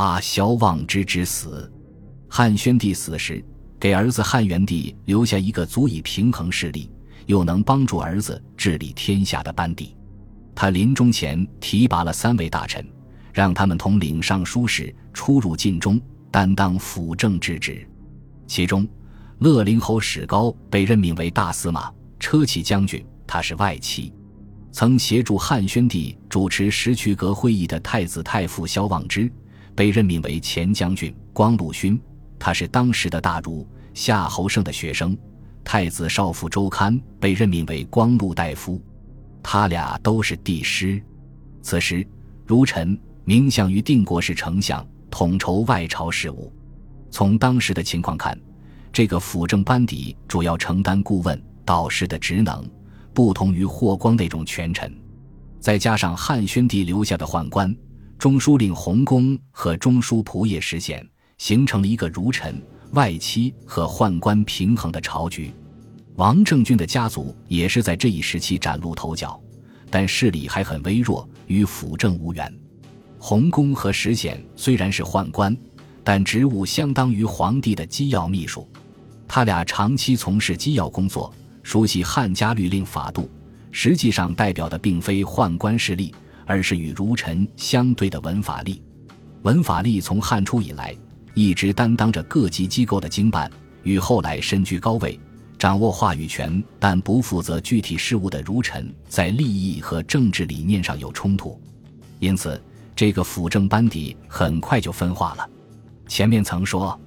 八萧望之之死，汉宣帝死时，给儿子汉元帝留下一个足以平衡势力，又能帮助儿子治理天下的班底。他临终前提拔了三位大臣，让他们统领尚书事，出入晋中，担当辅政之职。其中，乐陵侯史高被任命为大司马、车骑将军，他是外戚。曾协助汉宣帝主持石渠阁会议的太子太傅萧望之。被任命为前将军、光禄勋，他是当时的大儒夏侯胜的学生。太子少傅周堪被任命为光禄大夫，他俩都是帝师。此时，儒臣名相于定国是丞相，统筹外朝事务。从当时的情况看，这个辅政班底主要承担顾问、导师的职能，不同于霍光那种权臣。再加上汉宣帝留下的宦官。中书令洪公和中书仆射石显形成了一个儒臣、外戚和宦官平衡的朝局。王政君的家族也是在这一时期崭露头角，但势力还很微弱，与辅政无缘。洪公和石显虽然是宦官，但职务相当于皇帝的机要秘书。他俩长期从事机要工作，熟悉汉家律令法度，实际上代表的并非宦官势力。而是与儒臣相对的文法吏。文法吏从汉初以来一直担当着各级机构的经办，与后来身居高位、掌握话语权但不负责具体事务的儒臣在利益和政治理念上有冲突，因此这个辅政班底很快就分化了。前面曾说，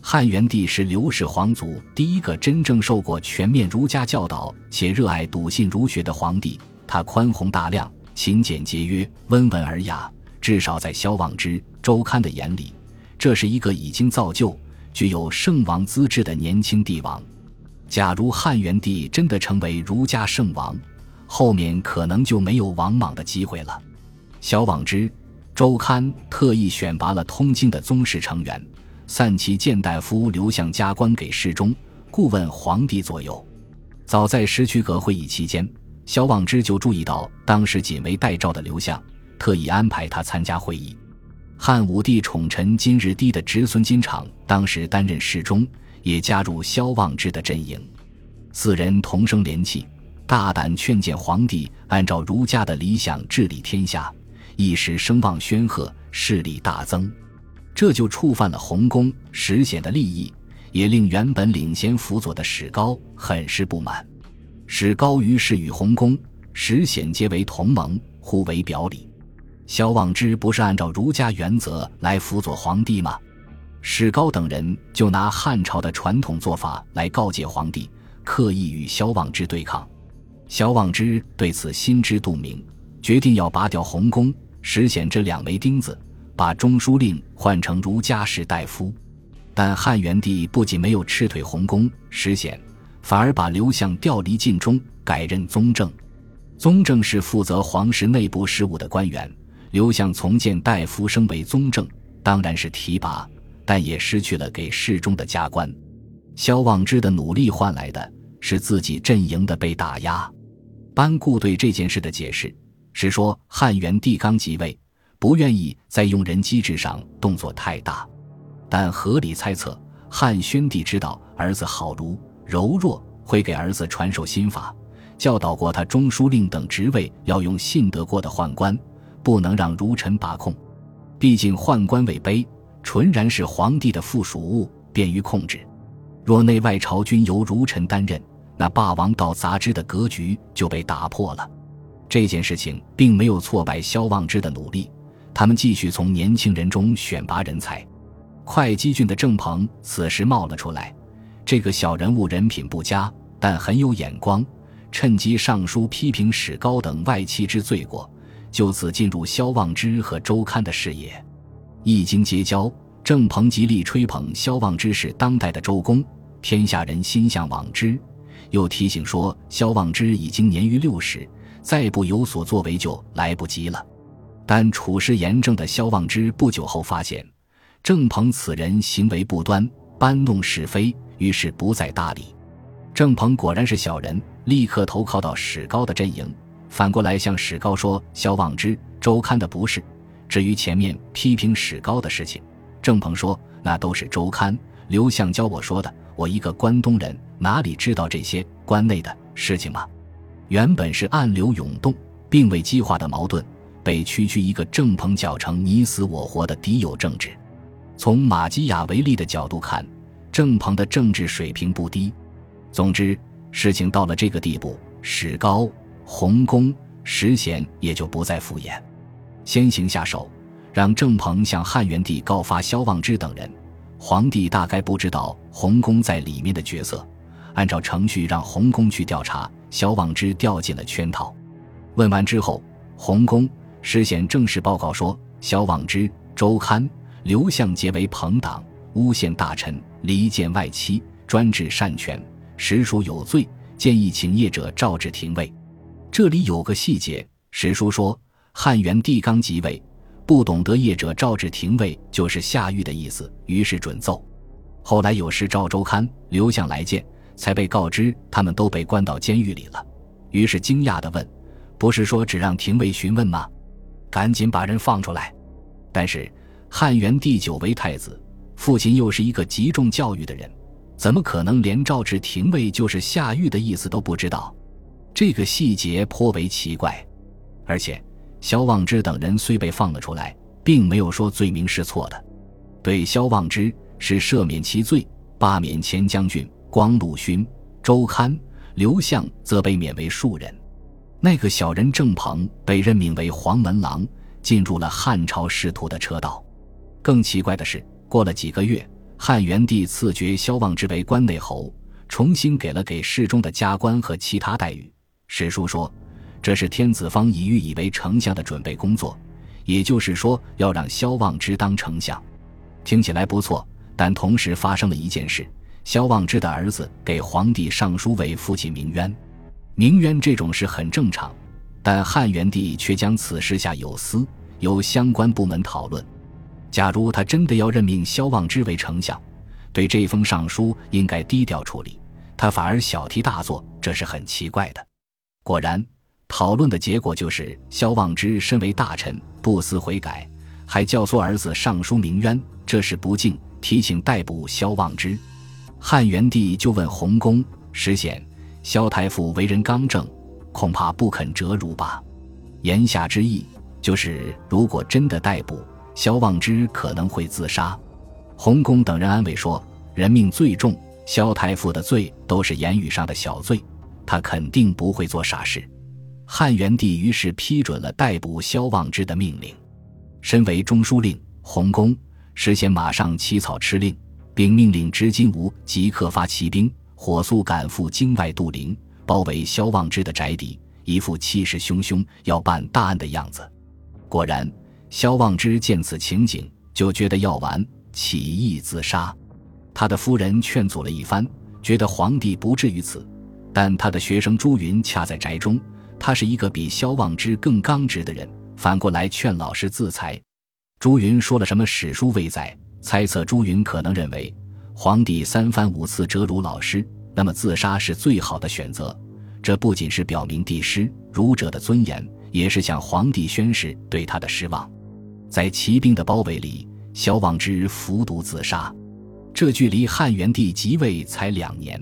汉元帝是刘氏皇族第一个真正受过全面儒家教导且热爱笃信儒学的皇帝，他宽宏大量。勤俭节约、温文尔雅，至少在萧望之、周刊的眼里，这是一个已经造就、具有圣王资质的年轻帝王。假如汉元帝真的成为儒家圣王，后面可能就没有王莽的机会了。萧望之、周刊特意选拔了通经的宗室成员，散骑谏大夫刘向加官给侍中、顾问皇帝左右。早在石渠阁会议期间。萧望之就注意到，当时仅为代诏的刘向，特意安排他参加会议。汉武帝宠臣金日低的侄孙金昶，当时担任侍中，也加入萧望之的阵营。四人同声连气，大胆劝谏皇帝按照儒家的理想治理天下，一时声望煊赫，势力大增。这就触犯了洪公、石显的利益，也令原本领先辅佐的史高很是不满。史高于是与洪公、石显结为同盟，互为表里。萧望之不是按照儒家原则来辅佐皇帝吗？史高等人就拿汉朝的传统做法来告诫皇帝，刻意与萧望之对抗。萧望之对此心知肚明，决定要拔掉洪公、石显这两枚钉子，把中书令换成儒家士大夫。但汉元帝不仅没有斥退洪公、石显。反而把刘向调离晋中，改任宗正。宗正是负责皇室内部事务的官员。刘向从谏大夫升为宗正，当然是提拔，但也失去了给侍中的加官。萧望之的努力换来的是自己阵营的被打压。班固对这件事的解释是说，汉元帝刚即位，不愿意在用人机制上动作太大，但合理猜测，汉宣帝知道儿子好儒。柔弱会给儿子传授心法，教导过他中书令等职位要用信得过的宦官，不能让儒臣把控。毕竟宦官位卑，纯然是皇帝的附属物，便于控制。若内外朝均由儒臣担任，那霸王道杂之的格局就被打破了。这件事情并没有挫败萧望之的努力，他们继续从年轻人中选拔人才。会稽郡的郑鹏此时冒了出来。这个小人物人品不佳，但很有眼光，趁机上书批评史高等外戚之罪过，就此进入萧望之和周刊的视野。一经结交，郑鹏极力吹捧萧望之是当代的周公，天下人心向往之。又提醒说，萧望之已经年逾六十，再不有所作为就来不及了。但处事严正的萧望之不久后发现，郑鹏此人行为不端，搬弄是非。于是不再搭理，郑鹏果然是小人，立刻投靠到史高的阵营，反过来向史高说：“萧望之、周刊的不是，至于前面批评史高的事情，郑鹏说那都是周刊、刘向教我说的。我一个关东人，哪里知道这些关内的事情嘛？原本是暗流涌动，并未激化的矛盾，被区区一个郑鹏搅成你死我活的敌友政治。从马基雅维利的角度看，郑鹏的政治水平不低。总之，事情到了这个地步，史高、洪公、石显也就不再敷衍，先行下手，让郑鹏向汉元帝告发萧望之等人。皇帝大概不知道洪公在里面的角色，按照程序让洪公去调查，萧望之掉进了圈套。问完之后，洪公实显正式报告说，萧望之、周刊、刘向结为朋党，诬陷大臣，离间外戚，专制擅权，实属有罪，建议请业者召至廷尉。这里有个细节，史书说汉元帝刚即位。不懂得业者召至廷尉就是下狱的意思，于是准奏。后来有事召周刊、刘向来见，才被告知他们都被关到监狱里了。于是惊讶地问：“不是说只让廷尉询问吗？赶紧把人放出来！”但是汉元帝久为太子，父亲又是一个极重教育的人，怎么可能连召至廷尉就是下狱的意思都不知道？这个细节颇为奇怪，而且。萧望之等人虽被放了出来，并没有说罪名是错的，对萧望之是赦免其罪，罢免前将军光禄勋，周刊、刘向则被免为庶人。那个小人郑鹏被任命为黄门郎，进入了汉朝仕途的车道。更奇怪的是，过了几个月，汉元帝赐爵萧望之为关内侯，重新给了给侍中的加官和其他待遇。史书说。这是天子方以欲以为丞相的准备工作，也就是说要让萧望之当丞相，听起来不错。但同时发生了一件事：萧望之的儿子给皇帝上书为父亲鸣冤。鸣冤这种事很正常，但汉元帝却将此事下有司，由相关部门讨论。假如他真的要任命萧望之为丞相，对这封上书应该低调处理，他反而小题大做，这是很奇怪的。果然。讨论的结果就是萧望之身为大臣不思悔改，还教唆儿子上书鸣冤，这是不敬，提请逮捕萧望之。汉元帝就问洪公石显：“萧太傅为人刚正，恐怕不肯折辱吧？”言下之意就是，如果真的逮捕萧望之，可能会自杀。洪公等人安慰说：“人命最重，萧太傅的罪都是言语上的小罪，他肯定不会做傻事。”汉元帝于是批准了逮捕萧望之的命令。身为中书令，洪公事先马上起草敕令，并命令执金吾即刻发骑兵，火速赶赴京外杜陵，包围萧望之的宅邸，一副气势汹汹要办大案的样子。果然，萧望之见此情景，就觉得要完，起意自杀。他的夫人劝阻了一番，觉得皇帝不至于此，但他的学生朱云恰在宅中。他是一个比萧望之更刚直的人，反过来劝老师自裁。朱云说了什么史书未载，猜测朱云可能认为皇帝三番五次折辱老师，那么自杀是最好的选择。这不仅是表明帝师儒者的尊严，也是向皇帝宣示对他的失望。在骑兵的包围里，萧望之服毒自杀。这距离汉元帝即位才两年，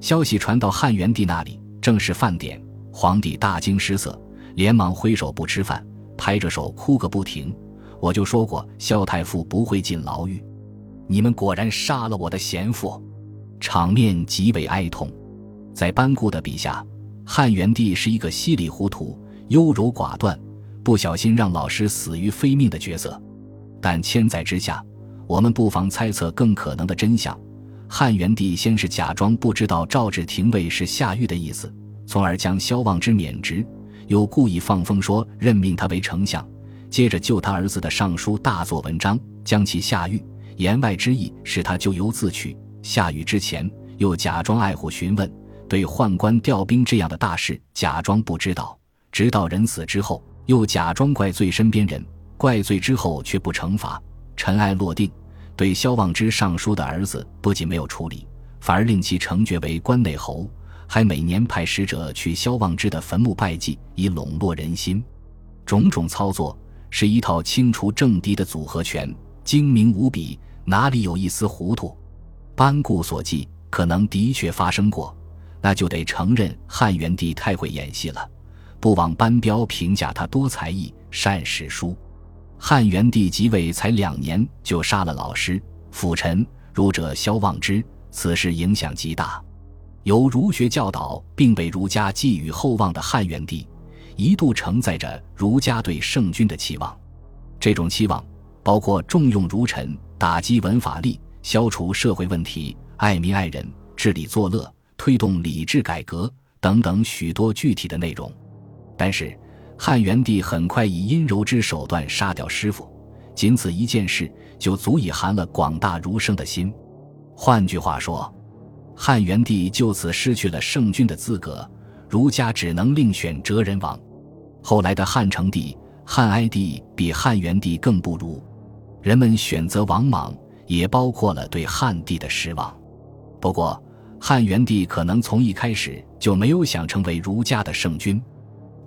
消息传到汉元帝那里，正是饭点。皇帝大惊失色，连忙挥手不吃饭，拍着手哭个不停。我就说过，萧太傅不会进牢狱，你们果然杀了我的贤父，场面极为哀痛。在班固的笔下，汉元帝是一个稀里糊涂、优柔寡断、不小心让老师死于非命的角色。但千载之下，我们不妨猜测更可能的真相：汉元帝先是假装不知道赵志廷尉是下狱的意思。从而将萧望之免职，又故意放风说任命他为丞相，接着就他儿子的上书大做文章，将其下狱。言外之意是他咎由自取。下狱之前，又假装爱护询问，对宦官调兵这样的大事假装不知道。直到人死之后，又假装怪罪身边人，怪罪之后却不惩罚。尘埃落定，对萧望之上书的儿子不仅没有处理，反而令其承爵为关内侯。还每年派使者去萧望之的坟墓拜祭，以笼络人心。种种操作是一套清除政敌的组合拳，精明无比，哪里有一丝糊涂？班固所记可能的确发生过，那就得承认汉元帝太会演戏了。不枉班彪评价他多才艺、善史书。汉元帝即位才两年，就杀了老师、辅臣，儒者萧望之，此事影响极大。由儒学教导并被儒家寄予厚望的汉元帝，一度承载着儒家对圣君的期望。这种期望包括重用儒臣、打击文法吏、消除社会问题、爱民爱人、治理作乐、推动礼制改革等等许多具体的内容。但是。汉元帝很快以阴柔之手段杀掉师傅，仅此一件事就足以寒了广大儒生的心。换句话说，汉元帝就此失去了圣君的资格，儒家只能另选哲人王。后来的汉成帝、汉哀帝比汉元帝更不如，人们选择王莽也包括了对汉帝的失望。不过，汉元帝可能从一开始就没有想成为儒家的圣君。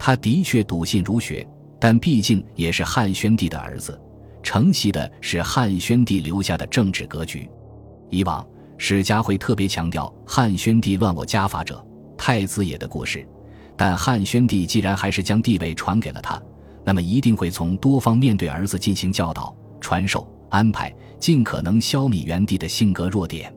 他的确笃信儒学，但毕竟也是汉宣帝的儿子，承袭的是汉宣帝留下的政治格局。以往史家会特别强调汉宣帝乱我家法者，太子也的故事，但汉宣帝既然还是将地位传给了他，那么一定会从多方面对儿子进行教导、传授、安排，尽可能消弭元帝的性格弱点，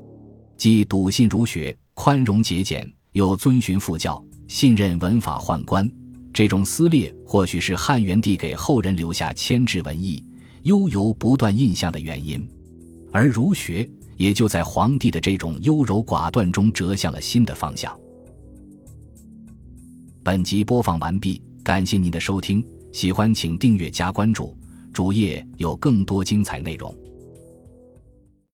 既笃信儒学，宽容节俭，又遵循父教，信任文法宦官。这种撕裂或许是汉元帝给后人留下牵制文艺、悠游不断印象的原因，而儒学也就在皇帝的这种优柔寡断中折向了新的方向。本集播放完毕，感谢您的收听，喜欢请订阅加关注，主页有更多精彩内容。